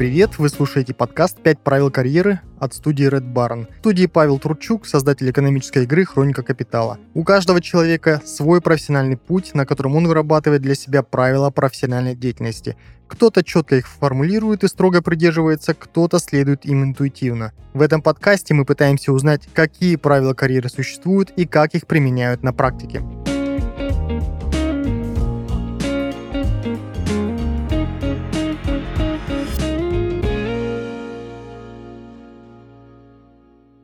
привет! Вы слушаете подкаст «Пять правил карьеры» от студии Red Baron. В студии Павел Тручук, создатель экономической игры «Хроника капитала». У каждого человека свой профессиональный путь, на котором он вырабатывает для себя правила профессиональной деятельности. Кто-то четко их формулирует и строго придерживается, кто-то следует им интуитивно. В этом подкасте мы пытаемся узнать, какие правила карьеры существуют и как их применяют на практике.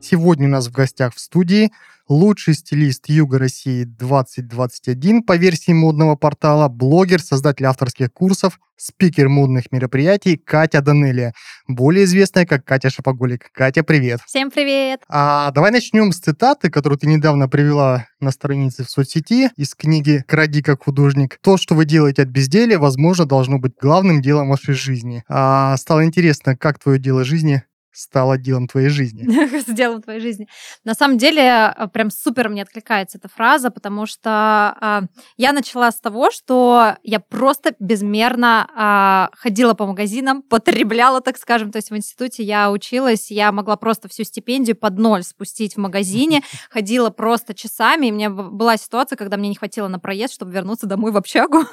Сегодня у нас в гостях в студии лучший стилист Юга России 2021 по версии модного портала, блогер, создатель авторских курсов, спикер модных мероприятий Катя Данелия, более известная как Катя Шапоголик. Катя, привет. Всем привет. А, давай начнем с цитаты, которую ты недавно привела на странице в соцсети из книги «Кради как художник». То, что вы делаете от безделия, возможно, должно быть главным делом вашей жизни. А, стало интересно, как твое дело жизни стало делом твоей жизни? С делом твоей жизни. На самом деле, э, прям супер мне откликается эта фраза, потому что э, я начала с того, что я просто безмерно э, ходила по магазинам, потребляла, так скажем. То есть в институте я училась, я могла просто всю стипендию под ноль спустить в магазине, ходила просто часами, и у меня была ситуация, когда мне не хватило на проезд, чтобы вернуться домой в общагу.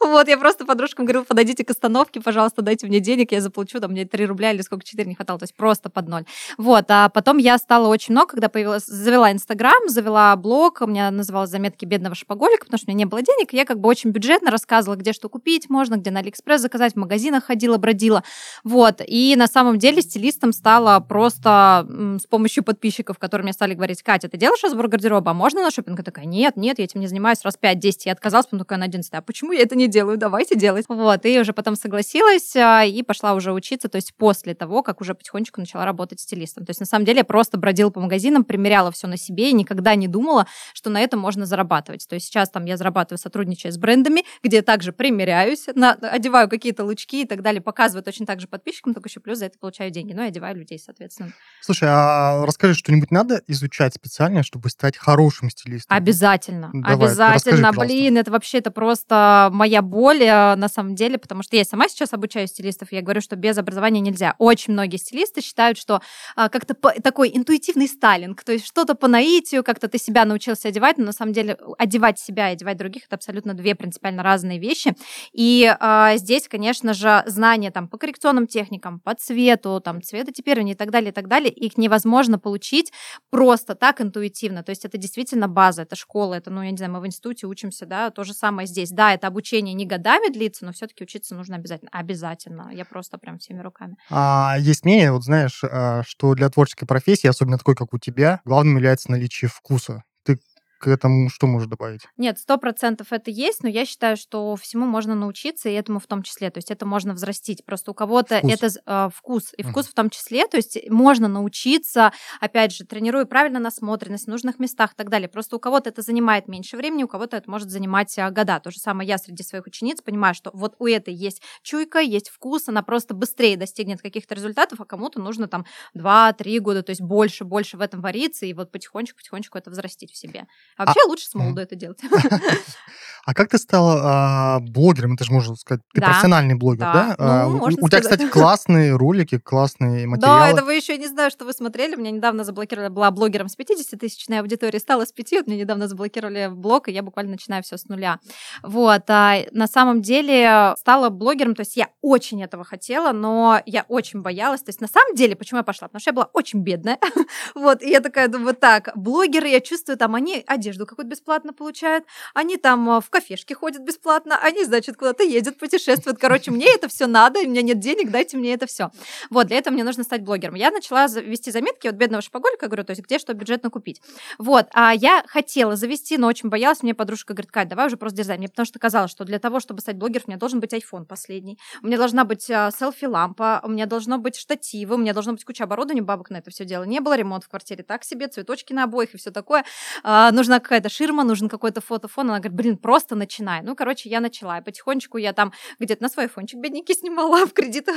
вот, я просто подружкам говорила, подойдите к остановке, пожалуйста, дайте мне денег, я заплачу, там мне 3 рубля или сколько, 4 не хватало. То есть просто под ноль. Вот, а потом я стала очень много, когда появилась, завела Инстаграм, завела блог, у меня называлось «Заметки бедного шопоголика», потому что у меня не было денег, я как бы очень бюджетно рассказывала, где что купить можно, где на Алиэкспресс заказать, в магазинах ходила, бродила. Вот, и на самом деле стилистом стала просто с помощью подписчиков, которые мне стали говорить, Катя, ты делаешь разбор гардероба, а можно на шопинг? Я такая, нет, нет, я этим не занимаюсь раз 5-10. Я отказалась, потом такая на 11, а почему я это не делаю? Давайте делать. Вот, и уже потом согласилась а, и пошла уже учиться, то есть после того, как уже потихонечку только начала работать стилистом. То есть, на самом деле, я просто бродила по магазинам, примеряла все на себе и никогда не думала, что на этом можно зарабатывать. То есть сейчас там я зарабатываю, сотрудничая с брендами, где я также примеряюсь, на, одеваю какие-то лучки и так далее, показываю точно так же подписчикам, только еще плюс за это получаю деньги. Ну и одеваю людей, соответственно. Слушай, а расскажи, что-нибудь надо изучать специально, чтобы стать хорошим стилистом? Обязательно. Давай, Обязательно. Расскажи, Блин, это вообще это просто моя боль э, на самом деле, потому что я сама сейчас обучаю стилистов, я говорю, что без образования нельзя. Очень многие стилисты считают, что а, как-то по, такой интуитивный стайлинг, то есть что-то по наитию, как-то ты себя научился одевать, но на самом деле одевать себя и одевать других это абсолютно две принципиально разные вещи. И а, здесь, конечно же, знания там по коррекционным техникам, по цвету, там цветотипирование и так далее, и так далее, их невозможно получить просто так интуитивно. То есть это действительно база, это школа, это, ну, я не знаю, мы в институте учимся, да, то же самое здесь. Да, это обучение не годами длится, но все-таки учиться нужно обязательно. Обязательно. Я просто прям всеми руками. А, есть мнение, вот знаешь, а, что для творческой профессии, особенно такой, как у тебя, главным является наличие вкуса к этому что можешь добавить? Нет, сто процентов это есть, но я считаю, что всему можно научиться, и этому в том числе. То есть это можно взрастить. Просто у кого-то вкус. это э, вкус, и вкус uh-huh. в том числе. То есть можно научиться, опять же, тренируя правильно насмотренность в нужных местах и так далее. Просто у кого-то это занимает меньше времени, у кого-то это может занимать а, года. То же самое я среди своих учениц понимаю, что вот у этой есть чуйка, есть вкус, она просто быстрее достигнет каких-то результатов, а кому-то нужно там 2-3 года, то есть больше, больше в этом вариться, и вот потихонечку-потихонечку это взрастить в себе. А вообще а... лучше с молоду это делать. А как ты стала а, блогером? Это же можно сказать, ты профессиональный блогер, да? А, ну, у, тебя, кстати, классные ролики, классные материалы. Да, это вы еще не знаю, что вы смотрели. Меня недавно заблокировали, была блогером с 50-тысячной аудиторией, стала с 5, вот мне недавно заблокировали блог, и я буквально начинаю все с нуля. Вот, а на самом деле стала блогером, то есть я очень этого хотела, но я очень боялась. То есть на самом деле, почему я пошла? Потому что я была очень бедная. вот, и я такая думаю, так, блогеры, я чувствую, там они одежду какую-то бесплатно получают, они там а, в кафешке ходят бесплатно, они, значит, куда-то ездят, путешествуют. Короче, мне это все надо, у меня нет денег, дайте мне это все. Вот, для этого мне нужно стать блогером. Я начала вести заметки от бедного шопоголика, говорю, то есть где что бюджетно купить. Вот, а я хотела завести, но очень боялась. Мне подружка говорит, Кать, давай уже просто дизайн. Мне потому что казалось, что для того, чтобы стать блогером, у меня должен быть iPhone последний, у меня должна быть а, селфи-лампа, у меня должно быть штативы, у меня должно быть куча оборудования, бабок на это все дело не было, ремонт в квартире так себе, цветочки на обоих и все такое. А, нужно нужна какая-то ширма, нужен какой-то фотофон. Она говорит, блин, просто начинай. Ну, короче, я начала. И потихонечку я там где-то на свой фончик бедненький снимала в кредит.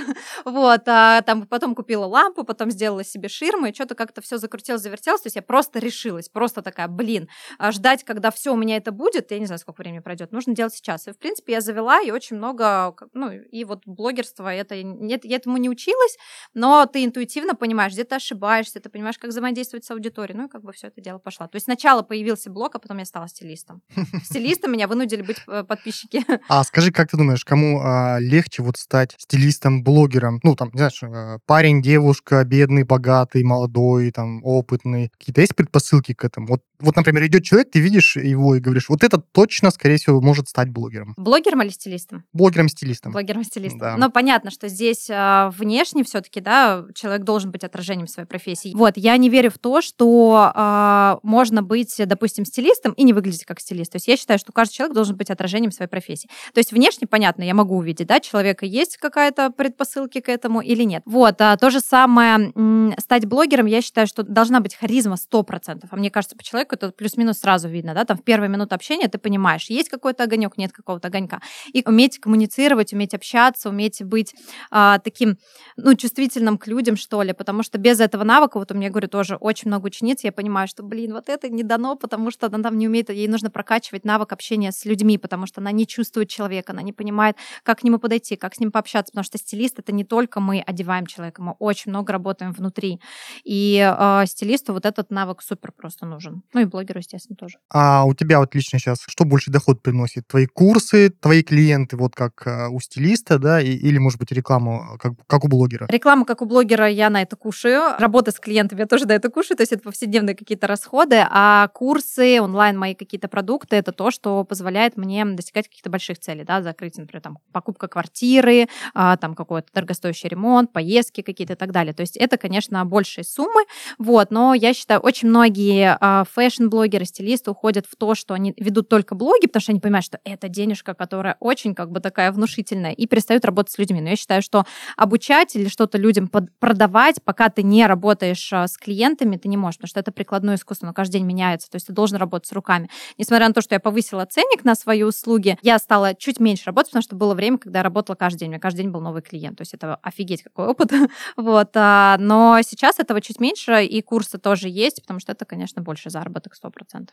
Вот, а там потом купила лампу, потом сделала себе ширму, и что-то как-то все закрутилось, завертелось. То есть я просто решилась, просто такая, блин, а ждать, когда все у меня это будет, я не знаю, сколько времени пройдет, нужно делать сейчас. И, в принципе, я завела, и очень много, ну, и вот блогерство, это, нет, я этому не училась, но ты интуитивно понимаешь, где ты ошибаешься, ты понимаешь, как взаимодействовать с аудиторией, ну, и как бы все это дело пошло. То есть сначала появился блог, а потом я стала стилистом. Стилистом меня вынудили быть э, подписчики. А скажи, как ты думаешь, кому а, легче вот стать стилистом, блогером? Ну, там, знаешь, э, парень, девушка, бедный, богатый, молодой, там, опытный. Какие-то есть предпосылки к этому? Вот, вот, например, идет человек, ты видишь его и говоришь, вот это точно, скорее всего, может стать блогером. Блогером или стилистом? Блогером-стилистом. Блогером-стилистом. Да. Но понятно, что здесь э, внешне все-таки, да, человек должен быть отражением своей профессии. Вот, я не верю в то, что э, можно быть, допустим, стилистом и не выглядеть как стилист. То есть я считаю, что каждый человек должен быть отражением своей профессии. То есть внешне, понятно, я могу увидеть, да, человека есть какая-то предпосылки к этому или нет. Вот, а то же самое, стать блогером, я считаю, что должна быть харизма 100%. А мне кажется, по человеку это плюс-минус сразу видно, да, там в первые минуты общения ты понимаешь, есть какой-то огонек, нет какого-то огонька. И уметь коммуницировать, уметь общаться, уметь быть а, таким, ну, чувствительным к людям, что ли, потому что без этого навыка, вот у меня, говорю, тоже очень много учениц, я понимаю, что, блин, вот это не дано, потому что она там не умеет, ей нужно прокачивать навык общения с людьми, потому что она не чувствует человека, она не понимает, как к нему подойти, как с ним пообщаться, потому что стилист это не только мы одеваем человека, мы очень много работаем внутри. И э, стилисту вот этот навык супер просто нужен. Ну и блогеру, естественно, тоже. А у тебя вот лично сейчас что больше доход приносит? Твои курсы, твои клиенты, вот как э, у стилиста, да, и, или, может быть, рекламу, как, как у блогера? Рекламу, как у блогера, я на это кушаю. Работа с клиентами я тоже на это кушаю, то есть это повседневные какие-то расходы, а курсы, онлайн мои какие-то продукты, это то, что позволяет мне достигать каких-то больших целей, да, закрыть, например, там, покупка квартиры, а, там, какой-то дорогостоящий ремонт, поездки какие-то и так далее. То есть это, конечно, большие суммы, вот, но я считаю, очень многие а, фэшн-блогеры, стилисты уходят в то, что они ведут только блоги, потому что они понимают, что это денежка, которая очень как бы такая внушительная, и перестают работать с людьми. Но я считаю, что обучать или что-то людям продавать, пока ты не работаешь а, с клиентами, ты не можешь, потому что это прикладное искусство, оно каждый день меняется, то есть ты должен работать с руками. Несмотря на то, что я повысила ценник на свои услуги, я стала чуть меньше работать, потому что было время, когда я работала каждый день, у меня каждый день был новый клиент, то есть это офигеть какой опыт. вот. А, но сейчас этого чуть меньше, и курсы тоже есть, потому что это, конечно, больше заработок 100%.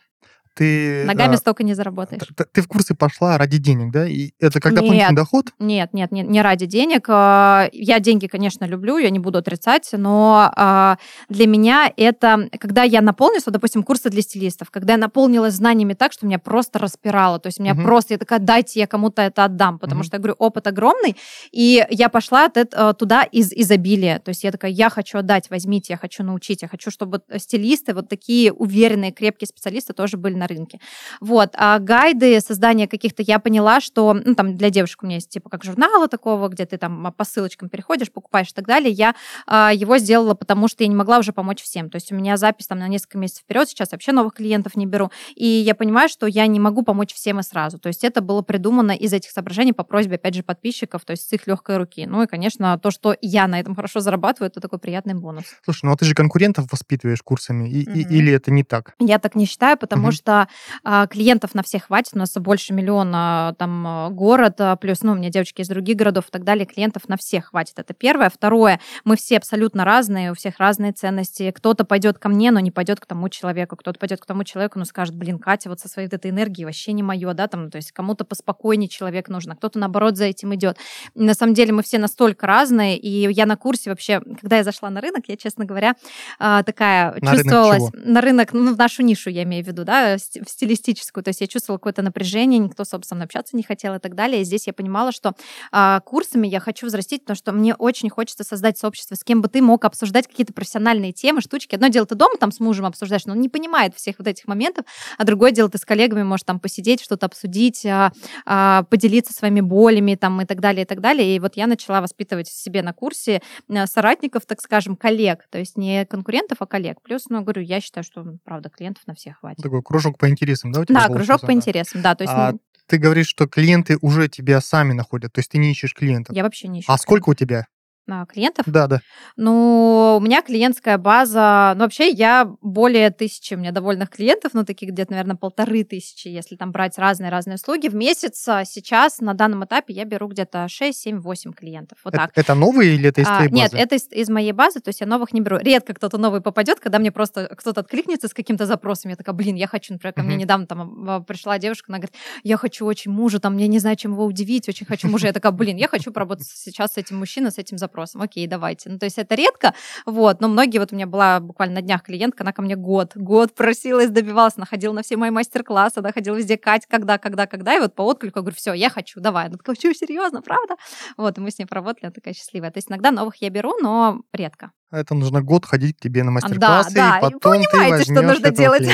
Ты, Ногами а, столько не заработаешь. Ты, ты в курсы пошла ради денег, да? И это как дополнительный доход? Нет, нет, нет, не ради денег. А, я деньги, конечно, люблю, я не буду отрицать, но а, для меня это, когда я наполнилась, вот, допустим, курсы для стилистов, когда я наполнилась знаниями так, что меня просто распирало, то есть меня угу. просто, я такая, дайте я кому-то это отдам, потому угу. что, я говорю, опыт огромный, и я пошла э, туда из изобилия, то есть я такая, я хочу отдать, возьмите, я хочу научить, я хочу, чтобы стилисты, вот такие уверенные, крепкие специалисты тоже были на рынке. Вот. А гайды, создание каких-то, я поняла, что, ну, там, для девушек у меня есть, типа, как журнала такого, где ты там по ссылочкам переходишь, покупаешь и так далее. Я а, его сделала, потому что я не могла уже помочь всем. То есть у меня запись там на несколько месяцев вперед, сейчас вообще новых клиентов не беру. И я понимаю, что я не могу помочь всем и сразу. То есть это было придумано из этих соображений по просьбе, опять же, подписчиков, то есть с их легкой руки. Ну и, конечно, то, что я на этом хорошо зарабатываю, это такой приятный бонус. Слушай, ну а ты же конкурентов воспитываешь курсами, и, mm-hmm. и, или это не так? Я так не считаю, потому mm-hmm. что а, клиентов на всех хватит. У нас больше миллиона там а, город, а, плюс, ну, у меня девочки из других городов и так далее. Клиентов на всех хватит. Это первое. Второе, мы все абсолютно разные, у всех разные ценности. Кто-то пойдет ко мне, но не пойдет к тому человеку. Кто-то пойдет к тому человеку, но скажет, блин, Катя, вот со своей этой энергией вообще не мое, да, там, то есть кому-то поспокойнее человек нужен, а кто-то, наоборот, за этим идет. На самом деле мы все настолько разные, и я на курсе вообще, когда я зашла на рынок, я, честно говоря, такая на чувствовалась... Рынок на рынок, ну, в нашу нишу, я имею в виду, да, в стилистическую. То есть я чувствовала какое-то напряжение, никто, собственно, общаться не хотел и так далее. И здесь я понимала, что а, курсами я хочу взрастить, потому что мне очень хочется создать сообщество, с кем бы ты мог обсуждать какие-то профессиональные темы, штучки. Одно дело, ты дома там с мужем обсуждаешь, но он не понимает всех вот этих моментов, а другое дело, ты с коллегами можешь там посидеть, что-то обсудить, а, а, поделиться своими болями там и так далее, и так далее. И вот я начала воспитывать себе на курсе а, соратников, так скажем, коллег, то есть не конкурентов, а коллег. Плюс, ну, говорю, я считаю, что, правда, клиентов на всех хватит. Такой кружок по интересам, да, у тебя? Да, кружок по интересам, да. То есть, а, ты говоришь, что клиенты уже тебя сами находят, то есть ты не ищешь клиентов. Я вообще не ищу. А сколько у тебя? А, клиентов. Да, да. Ну, у меня клиентская база, ну, вообще я более тысячи, у меня довольных клиентов, ну, таких где-то, наверное, полторы тысячи, если там брать разные-разные услуги. В месяц а, сейчас на данном этапе я беру где-то 6, 7, 8 клиентов. Вот это, так. Это новые или это из а, твоей базы? Нет, это из, из моей базы, то есть я новых не беру. Редко кто-то новый попадет, когда мне просто кто-то откликнется с каким-то запросом, я такая, блин, я хочу, например, ко мне Мгм. недавно там пришла девушка, она говорит, я хочу очень мужа, там, я не знаю, чем его удивить, очень хочу мужа. Я такая, блин, я хочу поработать сейчас с этим мужчиной, с этим запросом. Окей, давайте. Ну, то есть это редко, вот, но многие, вот у меня была буквально на днях клиентка, она ко мне год, год просилась, добивалась, она ходила на все мои мастер-классы, она ходила везде, Кать, когда, когда, когда, и вот по отклику я говорю, все, я хочу, давай. Она такая, что, серьезно, правда? Вот, и мы с ней поработали, она такая счастливая. То есть иногда новых я беру, но редко. Это нужно год ходить к тебе на да, мастер-классы, да, и и потом ты понимаете, что возьмёшь нужно делать.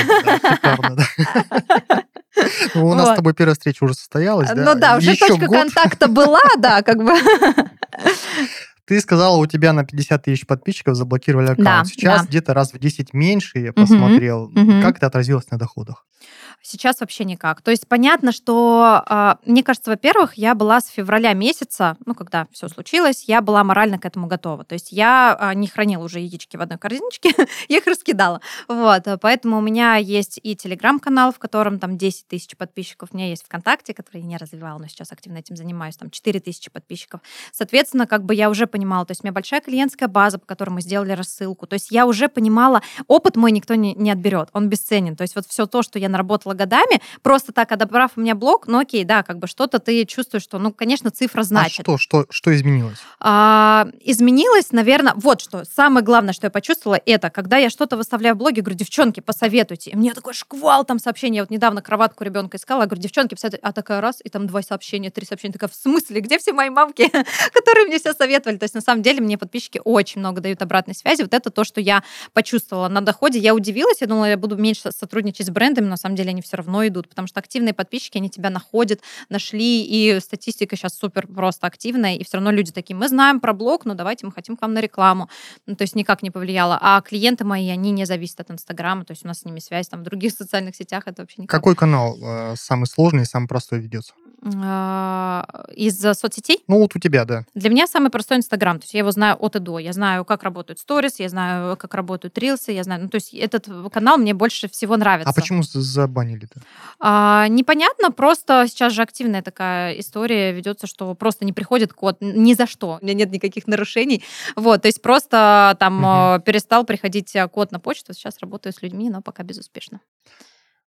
Да, да. У нас с тобой первая встреча уже состоялась, да? Ну да, уже точка контакта была, да, как бы. Ты сказала, у тебя на 50 тысяч подписчиков заблокировали аккаунт. Да, Сейчас да. где-то раз в 10 меньше, я посмотрел. мгм. Как это отразилось на доходах? Сейчас вообще никак. То есть понятно, что, а, мне кажется, во-первых, я была с февраля месяца, ну, когда все случилось, я была морально к этому готова. То есть я а, не хранила уже яички в одной корзиночке, я их раскидала. Вот, а, поэтому у меня есть и телеграм-канал, в котором там 10 тысяч подписчиков, у меня есть ВКонтакте, который я не развивала, но сейчас активно этим занимаюсь, там 4 тысячи подписчиков. Соответственно, как бы я уже понимала, то есть у меня большая клиентская база, по которой мы сделали рассылку. То есть я уже понимала, опыт мой никто не, не отберет, он бесценен. То есть вот все то, что я наработала годами, просто так, отобрав у меня блог, ну окей, да, как бы что-то ты чувствуешь, что, ну, конечно, цифра А значит. что, что, что изменилось? А, изменилось, наверное, вот что. Самое главное, что я почувствовала, это, когда я что-то выставляю в блоге, говорю, девчонки, посоветуйте. И мне такой шквал там сообщений. Я вот недавно кроватку ребенка искала, я говорю, девчонки, посоветуйте. А такая раз, и там два сообщения, три сообщения. Такая, в смысле, где все мои мамки, которые мне все советовали? То есть, на самом деле, мне подписчики очень много дают обратной связи. Вот это то, что я почувствовала на доходе. Я удивилась, я думала, я буду меньше сотрудничать с брендами, но на самом деле они все равно идут, потому что активные подписчики, они тебя находят, нашли, и статистика сейчас супер просто активная, и все равно люди такие, мы знаем про блог, но давайте мы хотим к вам на рекламу. Ну, то есть никак не повлияло. А клиенты мои, они не зависят от Инстаграма, то есть у нас с ними связь там в других социальных сетях, это вообще никак. Какой канал э, самый сложный и самый простой ведется? А, Из соцсетей? Ну, вот у тебя, да. Для меня самый простой Инстаграм. То есть я его знаю от и до. Я знаю, как работают сторис, я знаю, как работают рилсы, я знаю. Ну, то есть этот канал мне больше всего нравится. А почему забанили-то? А, непонятно, просто сейчас же активная такая история ведется, что просто не приходит код ни за что. У меня нет никаких нарушений. Вот, то есть просто там э, перестал приходить э, код на почту. Сейчас работаю с людьми, но пока безуспешно.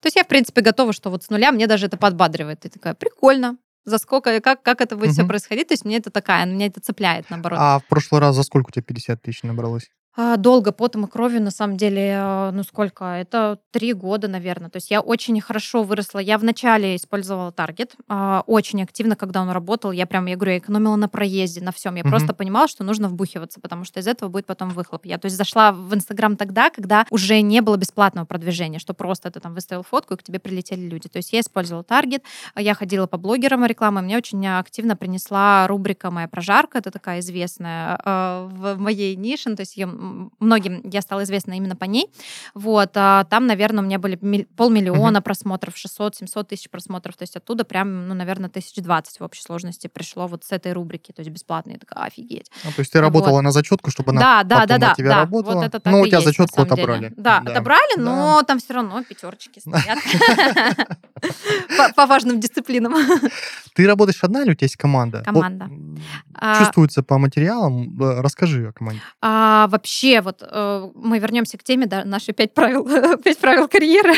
То есть я, в принципе, готова, что вот с нуля мне даже это подбадривает. И такая, прикольно. За сколько, как, как это будет все Мгм. происходить? То есть мне это такая, меня это цепляет, наоборот. А в прошлый раз за сколько у тебя 50 тысяч набралось? А, Долго, потом и кровью, на самом деле, э, ну сколько? Это три года, наверное. То есть я очень хорошо выросла. Я вначале использовала таргет а, очень активно, когда он работал. Я прям, я говорю, я экономила на проезде, на всем. Я Мгм. просто понимала, что нужно вбухиваться, потому что из этого будет потом выхлоп. Я, то есть, зашла в Инстаграм тогда, когда уже не было бесплатного продвижения, что просто ты там выставил фотку, и к тебе прилетели люди. То есть я использовала таргет, а я ходила по блогерам рекламы, мне очень активно принесла рубрика «Моя прожарка», это такая известная в моей нише, ну, то есть м, многим я стала известна именно по ней. Вот, а там, наверное, у меня были полмиллиона просмотров, 600-700 тысяч просмотров, то есть оттуда прям, ну, наверное, тысяч двадцать в общей сложности пришло вот с этой рубрики, то есть бесплатно. Я такая, офигеть. Ну, то есть ты работала на зачетку, чтобы она Да, да, да, да, тебя да. работала? Вот это так ну, у тебя есть, зачетку деле. отобрали. Да, отобрали, Да. но там все равно пятерочки стоят По- важным дисциплинам. Ты работаешь одна или у тебя есть команда? Вот, Команда. А, Чувствуется по материалам. Э, Расскажи о команде. А вообще, вот э, мы вернемся к теме, да, наши пять правил, пять правил карьеры.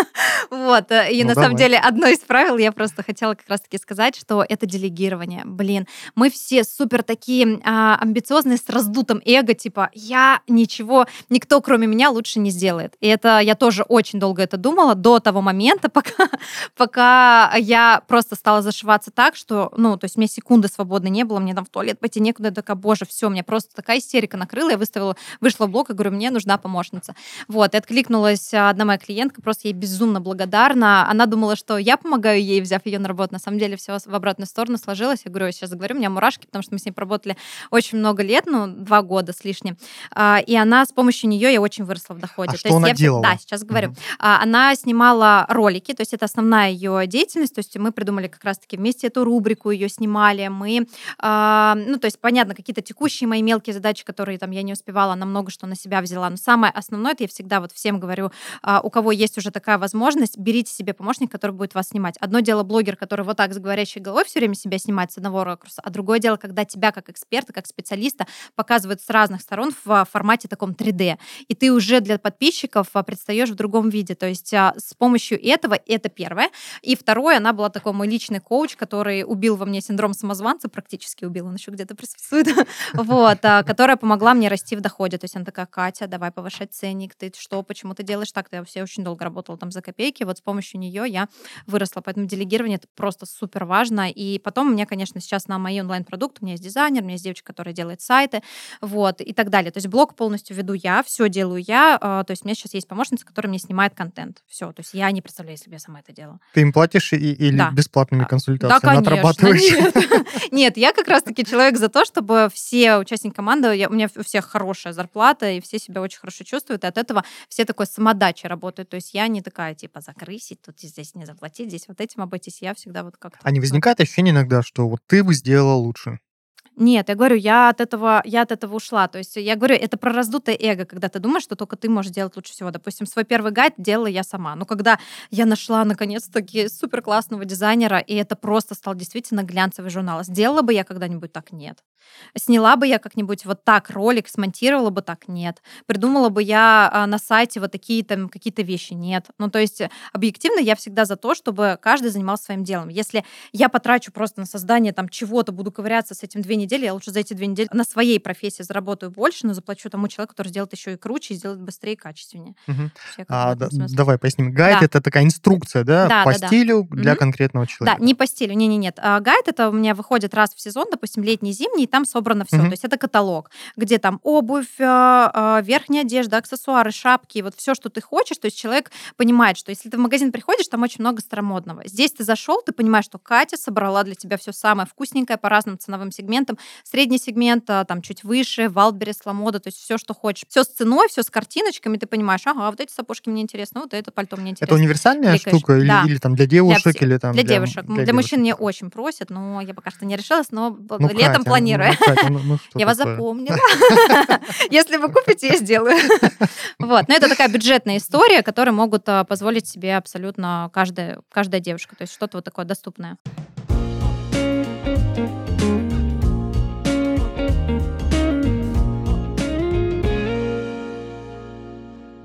вот. э, И Ну, на давай. самом деле одно из правил я просто хотела как раз-таки сказать, что это делегирование. Блин, мы все супер такие а, амбициозные с раздутым эго, типа я ничего, никто кроме меня лучше не сделает. И это я тоже очень долго это думала до того момента, пока, пока я просто стала зашиваться так, что, ну, то есть мне секунды свободной не было, мне там в туалет пойти некуда, я такая, боже, все, мне просто такая истерика накрыла, я выставила, вышла в блог и говорю, мне нужна помощница. Вот, и откликнулась а, одна моя клиентка, просто ей безумно благодарна. Она думала, что я помогаю ей, взяв ее на работу. На самом деле все в обратную сторону сложилось. Я говорю, я сейчас говорю, у меня мурашки, потому что мы с ней поработали очень много лет, ну, два года с лишним. А, И она, с помощью нее я очень выросла в доходе. А То что есть она я делала? Да, сейчас говорю. А, Она снимала ролики, то есть это основная ее деятельность. То есть мы придумали как раз-таки вместе эту рубрику ее снимали, мы, ну, то есть, понятно, какие-то текущие мои мелкие задачи, которые там я не успевала, она много что на себя взяла, но самое основное, это я всегда вот всем говорю, э, у кого есть уже такая возможность, берите себе помощника, который будет вас снимать. Одно дело блогер, который вот так с говорящей головой все время себя снимает с одного ракурса, а другое дело, когда тебя как эксперта, как специалиста показывают с разных сторон в формате таком 3D, и ты уже для подписчиков предстаешь в другом виде, то есть с помощью этого это первое, и второе, она была такой мой личный коуч, который убил во мне синдром самозванца, практически убил, он еще где-то присутствует, вот, а, которая помогла мне расти в доходе. То есть она такая, Катя, давай повышать ценник, ты что, почему ты делаешь так? Я все очень долго работала там за копейки, вот с помощью нее я выросла. Поэтому делегирование это просто супер важно. И потом у меня, конечно, сейчас на мои онлайн-продукты, у меня есть дизайнер, у меня есть девочка, которая делает сайты, вот, и так далее. То есть блог полностью веду я, все делаю я, а, то есть у меня сейчас есть помощница, которая мне снимает контент. Все, то есть я не представляю, если бы я сама это делала. Ты им платишь и, или да. бесплатными а, консультациями да, конечно, отрабатываешь? Нет. нет, я как раз-таки человек за то, чтобы все участники команды, я, у меня у всех хорошая зарплата, и все себя очень хорошо чувствуют, и от этого все такой самодачи работают. То есть я не такая, типа, закрысить, тут здесь не заплатить, здесь вот этим обойтись. Я всегда вот как-то... А не возникает ощущение иногда, что вот ты бы сделала лучше? Нет, я говорю, я от этого, я от этого ушла. То есть я говорю, это про раздутое эго, когда ты думаешь, что только ты можешь делать лучше всего. Допустим, свой первый гайд делала я сама. Но когда я нашла наконец-таки супер классного дизайнера, и это просто стал действительно глянцевый журнал, сделала бы я когда-нибудь так? Нет. Сняла бы я как-нибудь вот так ролик, смонтировала бы так? Нет. Придумала бы я а, на сайте вот такие там какие-то вещи? Нет. Ну, то есть объективно я всегда за то, чтобы каждый занимался своим делом. Если я потрачу просто на создание там чего-то, буду ковыряться с этим две недели, недели, я лучше за эти две недели на своей профессии заработаю больше, но заплачу тому человеку, который сделает еще и круче, и сделает быстрее и качественнее. Угу. А, да, давай поясним. Гайд да. это такая инструкция, да, да по да, стилю да. для угу. конкретного человека. Да, не по стилю, не, не, нет. А, гайд это у меня выходит раз в сезон, допустим, летний, зимний, и там собрано все. Угу. То есть это каталог, где там обувь, а, а, верхняя одежда, аксессуары, шапки, вот все, что ты хочешь. То есть человек понимает, что если ты в магазин приходишь, там очень много старомодного. Здесь ты зашел, ты понимаешь, что Катя собрала для тебя все самое вкусненькое по разным ценовым сегментам, средний сегмент, а, там чуть выше, Wildberries, Lamoda, то есть все, что хочешь. Все с ценой, все с картиночками, ты понимаешь, ага, вот эти сапожки мне интересны, вот это пальто мне интересно. Это универсальная Кликаешь. штука или, да. или там для девушек, для или там для, для девушек. Для, для девушек. мужчин мне очень просят, но я пока что не решилась, но ну, летом Катя, планирую. Ну, Катя, ну, ну, я вас запомнила. Если вы купите, я сделаю. Вот, но это такая бюджетная история, которую могут а, позволить себе абсолютно каждая, каждая девушка. То есть что-то вот такое доступное.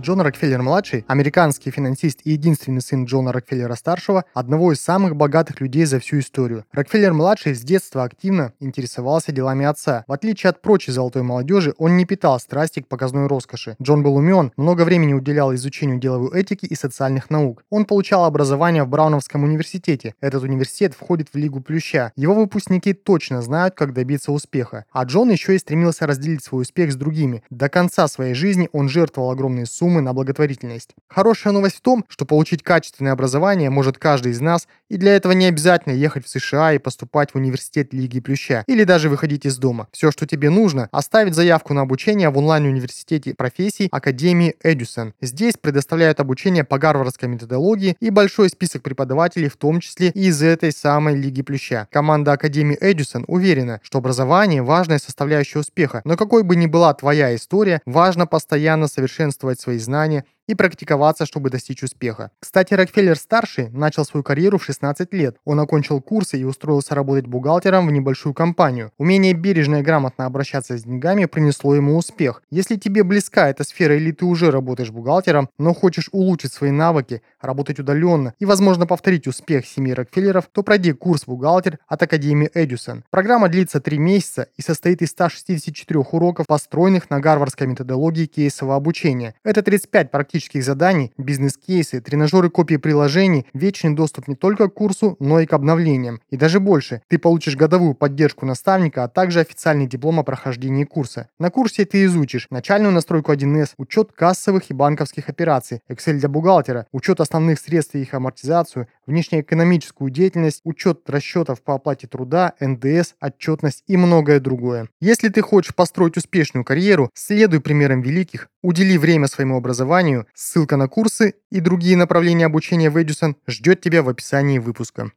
Джон Рокфеллер-младший, американский финансист и единственный сын Джона Рокфеллера-старшего, одного из самых богатых людей за всю историю. Рокфеллер-младший с детства активно интересовался делами отца. В отличие от прочей золотой молодежи, он не питал страсти к показной роскоши. Джон был умен, много времени уделял изучению деловой этики и социальных наук. Он получал образование в Брауновском университете. Этот университет входит в Лигу Плюща. Его выпускники точно знают, как добиться успеха. А Джон еще и стремился разделить свой успех с другими. До конца своей жизни он жертвовал огромные суммы суммы на благотворительность. Хорошая новость в том, что получить качественное образование может каждый из нас, и для этого не обязательно ехать в США и поступать в университет Лиги Плюща, или даже выходить из дома. Все, что тебе нужно, оставить заявку на обучение в онлайн-университете профессий Академии Эдюсон. Здесь предоставляют обучение по гарвардской методологии и большой список преподавателей, в том числе и из этой самой Лиги Плюща. Команда Академии Эдюсон уверена, что образование – важная составляющая успеха, но какой бы ни была твоя история, важно постоянно совершенствовать свои знания и практиковаться, чтобы достичь успеха. Кстати, Рокфеллер-старший начал свою карьеру в 16 лет. Он окончил курсы и устроился работать бухгалтером в небольшую компанию. Умение бережно и грамотно обращаться с деньгами принесло ему успех. Если тебе близка эта сфера или ты уже работаешь бухгалтером, но хочешь улучшить свои навыки, работать удаленно и, возможно, повторить успех семьи Рокфеллеров, то пройди курс бухгалтер от Академии Эдюсон. Программа длится 3 месяца и состоит из 164 уроков, построенных на гарвардской методологии кейсового обучения. Это 35 практических практических заданий, бизнес-кейсы, тренажеры копии приложений, вечный доступ не только к курсу, но и к обновлениям. И даже больше, ты получишь годовую поддержку наставника, а также официальный диплом о прохождении курса. На курсе ты изучишь начальную настройку 1С, учет кассовых и банковских операций, Excel для бухгалтера, учет основных средств и их амортизацию, внешнеэкономическую деятельность, учет расчетов по оплате труда, НДС, отчетность и многое другое. Если ты хочешь построить успешную карьеру, следуй примерам великих, удели время своему образованию, Ссылка на курсы и другие направления обучения в Эдюсон ждет тебя в описании выпуска.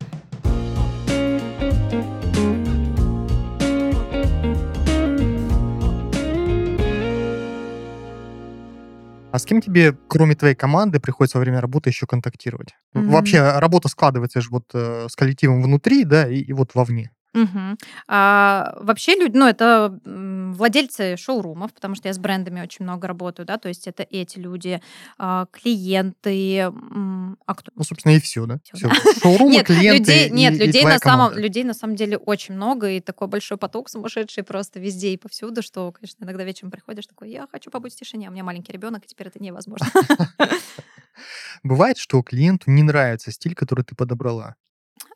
А с кем тебе, кроме твоей команды, приходится во время работы еще контактировать? Mm-hmm. Вообще работа складывается же вот э, с коллективом внутри, да, и, и вот вовне. Мгм. А, вообще люди, ну, это владельцы шоурумов, потому что я с брендами очень много работаю, да, то есть это эти люди, а, клиенты, а кто? Ну, собственно, и все, да? Всё, Всё. Шоурумы, Нет, клиенты людей, и- нет, и людей на самом, команда. людей на самом деле очень много, и такой большой поток сумасшедший просто везде и повсюду, что, конечно, иногда вечером приходишь такой, я хочу побыть в тишине, а у меня маленький ребенок, и теперь это невозможно. Бывает, что клиенту не нравится стиль, который ты подобрала.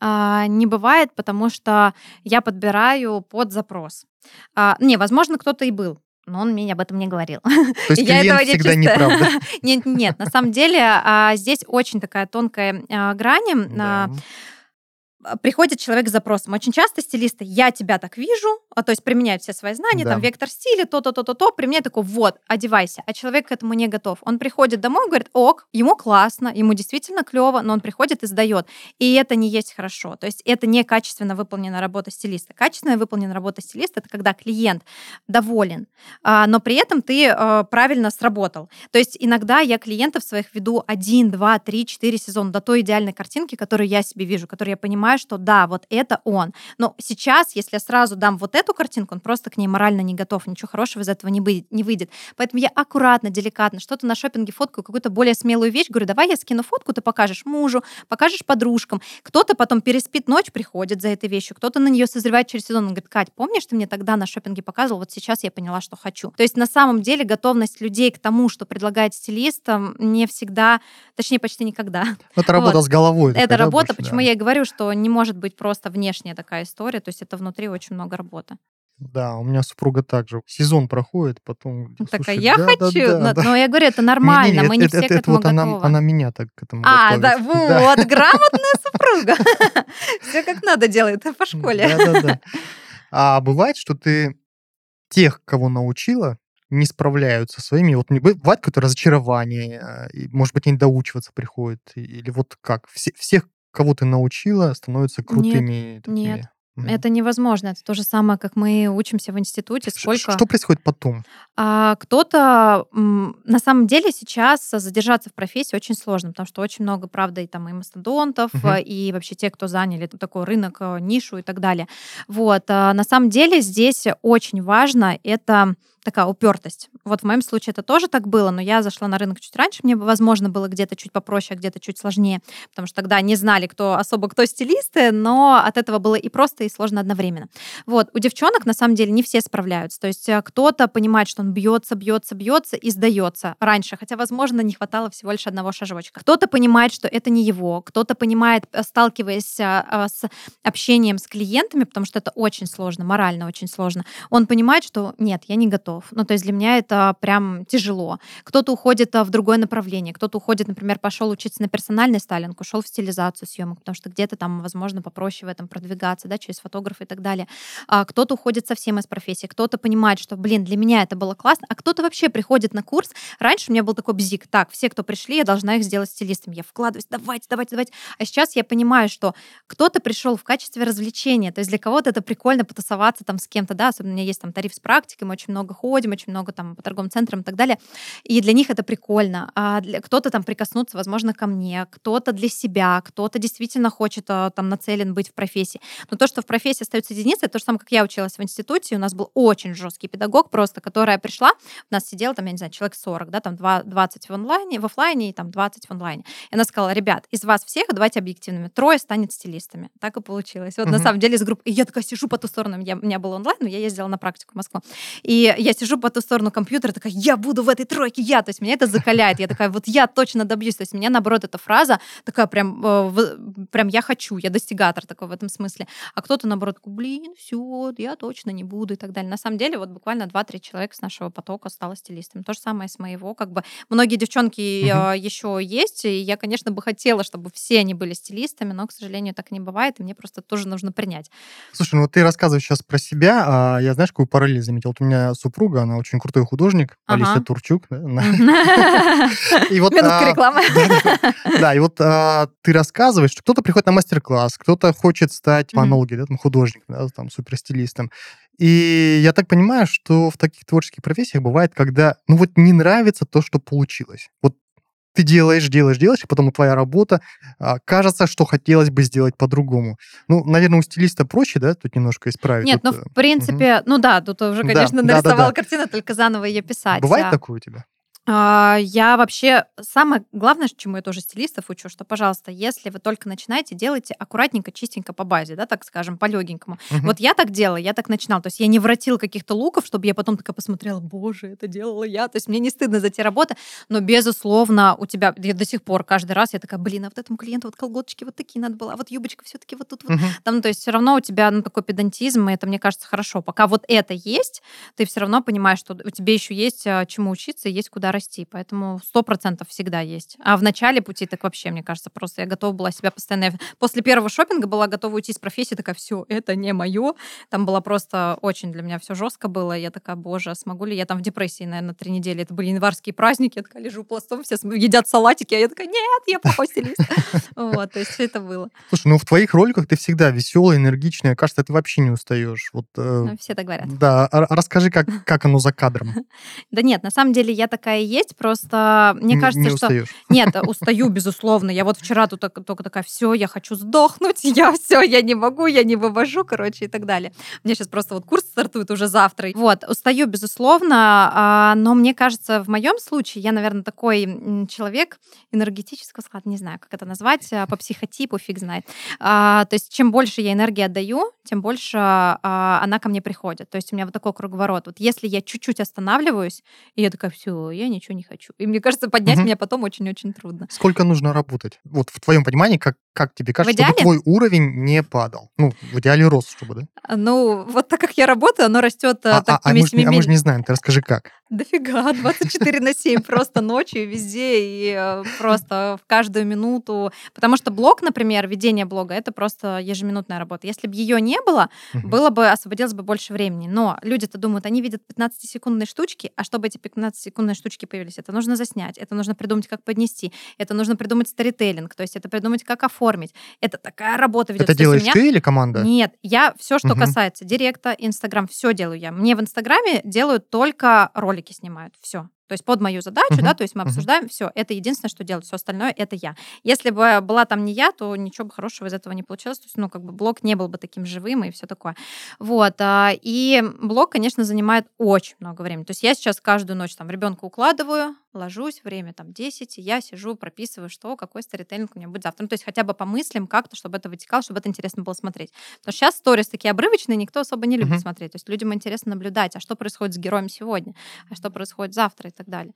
А, Не бывает, потому что я подбираю под запрос. А, Не, возможно, кто-то и был, но он мне об этом не говорил. То есть Я этого не всегда не чувствую. прав, да? Нет, нет, на самом деле а, здесь очень такая тонкая а, грань. а, Да. а, приходит человек с запросом. Очень часто стилисты, я тебя так вижу, а, то есть применяют все свои знания, там, Да. вектор стиля, то-то, то-то, то, применяет такой, вот, одевайся. А человек к этому не готов. Он приходит домой, говорит, ок, ему классно, ему действительно клево, но он приходит и сдает. И это не есть хорошо. То есть это не качественно выполненная работа стилиста. Качественно выполненная работа стилиста — это когда клиент доволен, а, но при этом ты а, правильно сработал. То есть иногда я клиентов своих веду один, два, три, четыре сезона до той идеальной картинки, которую я себе вижу, которую я понимаю, что да, вот это он. Но сейчас, если я сразу дам вот эту картинку, он просто к ней морально не готов, ничего хорошего из этого не выйдет. Не выйдет. Поэтому я аккуратно, деликатно, что-то на шопинге фоткаю, какую-то более смелую вещь, говорю, давай я скину фотку, ты покажешь мужу, покажешь подружкам. Кто-то потом переспит ночь, приходит за этой вещью, кто-то на нее созревает через сезон. Он говорит, Кать, помнишь, ты мне тогда на шопинге показывал, вот сейчас я поняла, что хочу. То есть на самом деле готовность людей к тому, что предлагает стилистам, не всегда, точнее, почти никогда. Это работа Вот. с головой. Это работа, больше, почему да. я и говорю, что не может быть просто внешняя такая история, то есть это внутри очень много работы. Да, у меня супруга также. Сезон проходит, потом... говорит, Такая, «Слушай, я да, да, хочу, да, но, да». но я говорю, это нормально, Не-не-не, мы не это- все это- к это этому вот она, готовы. она меня так к этому А, да, готовит. Да. вот, грамотная супруга. Все как надо делает по школе. Да-да-да. А бывает, что ты тех, кого научила, не справляются своими. Вот не- бывает какое-то разочарование, и, может быть, они доучиваться приходят. и- Или вот как? Все- всех, кого ты научила, становятся крутыми. такими. нет. Мгм. Это невозможно. Это то же самое, как мы учимся в институте. Сколько Что происходит потом? А, кто-то на самом деле сейчас задержаться в профессии очень сложно, потому что очень много, правда, и там и мастодонтов, а, и вообще те, кто заняли такой рынок, а, нишу и так далее. Вот. а, На самом деле здесь очень важно это такая упертость. Вот в моем случае это тоже так было, но я зашла на рынок чуть раньше, мне, возможно, было где-то чуть попроще, а где-то чуть сложнее, потому что тогда не знали, кто особо кто стилисты, но от этого было и просто, и сложно одновременно. Вот, у девчонок на самом деле не все справляются. То есть э, кто-то понимает, что он бьется, бьется, бьется и сдается раньше, хотя, возможно, не хватало всего лишь одного шажочка. Кто-то понимает, что это не его, кто-то понимает, э, сталкиваясь а, с общением с клиентами, потому что это очень сложно, морально очень сложно, он понимает, что нет, я не готов. Ну, то есть для меня это прям тяжело. Кто-то уходит а, в другое направление, кто-то уходит, например, пошел учиться на персональный стайлинг, ушел в стилизацию съемок, потому что где-то там, возможно, попроще в этом продвигаться, да, через фотографа и так далее. А кто-то уходит совсем из профессии, кто-то понимает, что, блин, для меня это было классно, а кто-то вообще приходит на курс. Раньше у меня был такой бзик, так, все, кто пришли, я должна их сделать стилистами. Я вкладываюсь, давайте, давайте, давайте. А сейчас я понимаю, что кто-то пришел в качестве развлечения, то есть для кого-то это прикольно потусоваться там с кем-то, да, особенно у меня есть там тариф с практикой, мы очень много ходим, очень много там по торговым центрам и так далее, и для них это прикольно. А для, кто-то там прикоснуться, возможно, ко мне, кто-то для себя, кто-то действительно хочет а, там нацелен быть в профессии. Но то, что в профессии остаются единицы, это то же самое, как я училась в институте, у нас был очень жесткий педагог просто, которая пришла, у нас сидела там, я не знаю, человек 40, да, там два- 20 в онлайне, в офлайне и там 20 в онлайне. И она сказала, ребят, из вас всех, давайте объективными, трое станет стилистами. Так и получилось. Вот на Мгм. самом деле из группы. И я такая сижу по ту сторону, я, у меня был онлайн, но я ездила на практику в Москву. И я сижу по ту сторону компьютера, такая, я буду в этой тройке, я. То есть меня это закаляет. Я такая, вот я точно добьюсь. То есть меня, наоборот, эта фраза такая прям, э, прям я хочу, я достигатор такой в этом смысле. А кто-то, наоборот, такой, блин, все, я точно не буду и так далее. На самом деле, вот буквально 2-3 человека с нашего потока стало стилистами. То же самое с моего. Как бы многие девчонки Мгм. еще есть, и я, конечно, бы хотела, чтобы все они были стилистами, но, к сожалению, так не бывает, и мне просто тоже нужно принять. Слушай, ну вот ты рассказываешь сейчас про себя, а я знаешь, какую параллель заметил? Вот у меня супруг супруга, она очень крутой художник, Ага. Алисия Турчук. И вот, а, рекламы. Да, и вот а, ты рассказываешь, что кто-то приходит на мастер-класс, кто-то хочет стать, аналогии, да, там, художником, да, там, суперстилистом. И я так понимаю, что в таких творческих профессиях бывает, когда, ну вот не нравится то, что получилось. Вот ты делаешь, делаешь, делаешь, и потом твоя работа, а, кажется, что хотелось бы сделать по-другому. Ну, наверное, у стилиста проще, да, тут немножко исправить. Нет, ну, Вот, э, в принципе, ну да, тут уже, Да, конечно, да, да, нарисовал да. картину, только заново ее писать. Бывает А, такое у тебя? А, Я вообще... Самое главное, чему я тоже стилистов учу, что, пожалуйста, если вы только начинаете, делайте аккуратненько, чистенько по базе, да, так скажем, по легенькому. Мгм. Вот я так делала, я так начинала. То есть я не воротила каких-то луков, чтобы я потом такая посмотрела, боже, это делала я. То есть мне не стыдно за те работы, но, безусловно, у тебя... Я до сих пор каждый раз я такая, блин, а вот этому клиенту вот колготочки вот такие надо было, а вот юбочка все таки вот тут вот Мгм. там, ну, то есть все равно у тебя ну, такой педантизм, и это, мне кажется, хорошо. Пока вот это есть, ты все равно понимаешь, что у тебя еще есть а, чему учиться есть куда расти. Поэтому сто процентов всегда есть. А в начале пути так вообще, мне кажется, просто я готова была себя постоянно... я После первого шопинга была готова уйти с профессии, такая, все, это не мое. Там было просто очень для меня все жестко было. Я такая, боже, смогу ли я там в депрессии, наверное, три недели. Это были январские праздники, я такая лежу пластом, все едят салатики, а я такая, нет, я плохой стилист. Вот, то есть всё это было. Слушай, ну в твоих роликах ты всегда веселая, энергичная. Кажется, ты вообще не устаешь. Вот, э, Ну, Все так говорят. да, а- а расскажи, как, как оно за кадром. Да нет, на самом деле я такая есть, просто мне Н- кажется, не что... устаешь. Нет, устаю, безусловно. Я вот вчера тут только такая, все, я хочу сдохнуть, я все, я не могу, я не вывожу, короче, и так далее. Меня сейчас просто вот курс стартует уже завтра. Вот, устаю, безусловно, а, но мне кажется, в моем случае я, наверное, такой человек энергетического склада, не знаю, как это назвать, а, по психотипу, фиг знает. А, То есть чем больше я энергии отдаю, тем больше она ко мне приходит. То есть у меня вот такой круговорот. Вот если я чуть-чуть останавливаюсь, и я такая, все, я ничего не хочу. И мне кажется, поднять Мгм. меня потом очень-очень трудно. Сколько нужно работать? Вот в твоем понимании, как, как тебе кажется, чтобы твой уровень не падал? Ну, в идеале рос, чтобы, да? А, Ну, вот так как я работаю, оно растет А, а- а такими мы ж не- а мы же не знаем, ты расскажи, как. Дофига, 24 на 7, просто ночью, везде, и э, просто в каждую минуту. Потому что блог, например, ведение блога, это просто ежеминутная работа. Если бы ее не было, было бы, освободилось бы больше времени. Но люди-то думают, они видят 15-секундные штучки, а чтобы эти 15-секундные штучки появились, это нужно заснять, это нужно придумать, как поднести, это нужно придумать сторителлинг, то есть это придумать, как оформить. Это такая работа ведется. Это делаешь ты или команда? Нет, я все, что Мгм. касается директа, Инстаграм, все делаю я. Мне в Инстаграме делают только ролики снимают, все. То есть под мою задачу, Мгм, да, то есть мы обсуждаем, все, это единственное, что делают, все остальное это я. Если бы была там не я, то ничего бы хорошего из этого не получилось, то есть, ну, как бы блог не был бы таким живым и все такое. Вот, а, и блог, конечно, занимает очень много времени. То есть я сейчас каждую ночь там ребенка укладываю, ложусь, время там 10, и я сижу, прописываю, что, какой сторителлинг у меня будет завтра. Ну, то есть хотя бы по мыслям как-то, чтобы это вытекало, чтобы это интересно было смотреть. Потому что сейчас сторис такие обрывочные, никто особо не любит Мгм. смотреть. То есть людям интересно наблюдать, а что происходит с героем сегодня, а что происходит завтра так далее.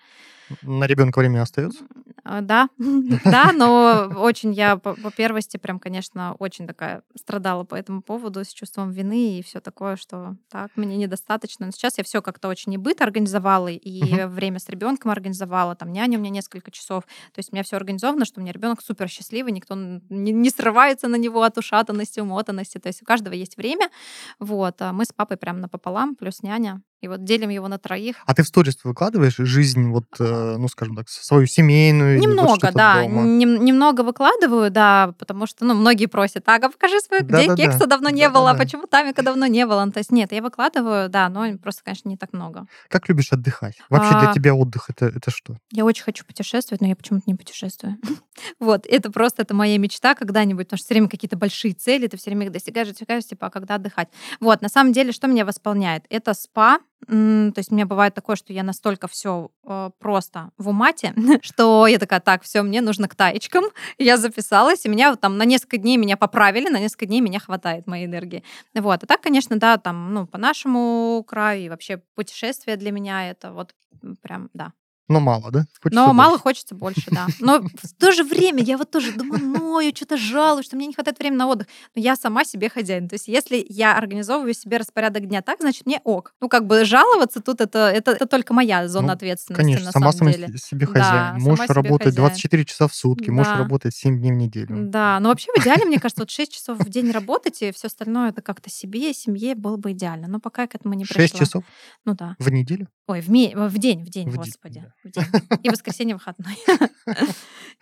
На ребенка время остается? Да, да, но очень я по, по первости прям, конечно, очень такая страдала по этому поводу с чувством вины и все такое, что так, мне недостаточно. Но сейчас я все как-то очень и быт организовала, и время с ребенком организовала, там няня у меня несколько часов. То есть у меня все организовано, что у меня ребенок супер счастливый, никто не срывается на него от ушатанности, умотанности. То есть у каждого есть время. Вот, а мы с папой прям напополам, плюс няня. И вот делим его на троих. А ты в сторис выкладываешь жизнь, вот, э, ну, скажем так, свою семейную? вот Немного, что-то да. нем- немного выкладываю, да, потому что, ну, многие просят, ага, покажи свою, где Да-да-да. кекса давно не было, а Да-да-да. почему тамика давно не было. Ну, то есть нет, я выкладываю, да, но просто, конечно, не так много. Как любишь отдыхать? Вообще для А. тебя отдых это, это что? Я очень хочу путешествовать, но я почему-то не путешествую. Вот, это просто это моя мечта когда-нибудь, потому что все время какие-то большие цели, ты все время их достигаешь, достигаешь, типа, а когда отдыхать? Вот, на самом деле, что меня восполняет? Это спа, То есть у меня бывает такое, что я настолько все просто в умате, что я такая, так, все, мне нужно к таечкам. Я записалась, и меня вот там на несколько дней меня поправили, на несколько дней меня хватает моей энергии. Вот. А так, конечно, да, там, ну, по нашему краю и вообще путешествие для меня это вот прям, да, Но мало, да? Хочется Но больше. мало хочется больше, да. Но в то же время я вот тоже думаю, ною, что-то жалуюсь, что мне не хватает времени на отдых. Но я сама себе хозяин. То есть если я организовываю себе распорядок дня так, значит, мне ок. Ну, как бы жаловаться тут это, это, это только моя зона ну, ответственности, конечно, на сама самом деле. себе хозяин. Да, можешь работать хозяин. 24 часа в сутки, да. можешь работать 7 дней в неделю. Да, но вообще в идеале, мне кажется, вот 6 часов в день работать, и все остальное это как-то себе, семье было бы идеально. Но пока я к этому не пришла. 6 часов? Ну да. В неделю? Ой, в, ми... в день, в день, в господи. День, в день. И воскресенье выходной.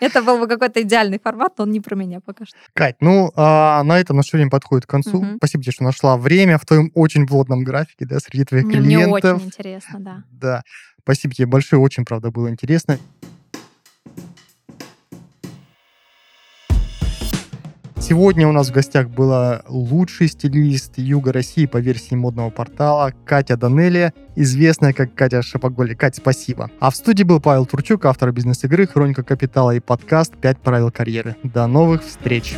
Это был бы какой-то идеальный формат, но он не про меня пока что. Кать, ну, а, на этом наше время подходит к концу. Угу. Спасибо тебе, что нашла время в твоем очень плотном графике, да, среди твоих мне, клиентов. Мне очень интересно, да. Да. Спасибо тебе большое, очень, правда, было интересно. Сегодня у нас в гостях была лучший стилист Юга России по версии модного портала Катя Данелия, известная как Катя Шапоголи. Катя, спасибо. А в студии был Павел Турчук, автор бизнес-игры «Хроника капитала» и подкаст «Пять правил карьеры». До новых встреч!